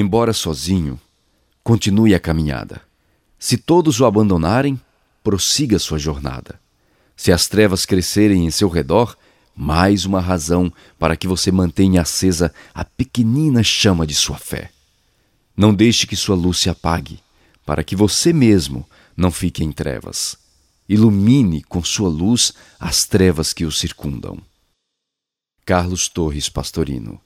Embora sozinho, continue a caminhada. Se todos o abandonarem, prossiga sua jornada. Se as trevas crescerem em seu redor, mais uma razão para que você mantenha acesa a pequenina chama de sua fé. Não deixe que sua luz se apague, para que você mesmo não fique em trevas. Ilumine com sua luz as trevas que o circundam. Carlos Torres Pastorino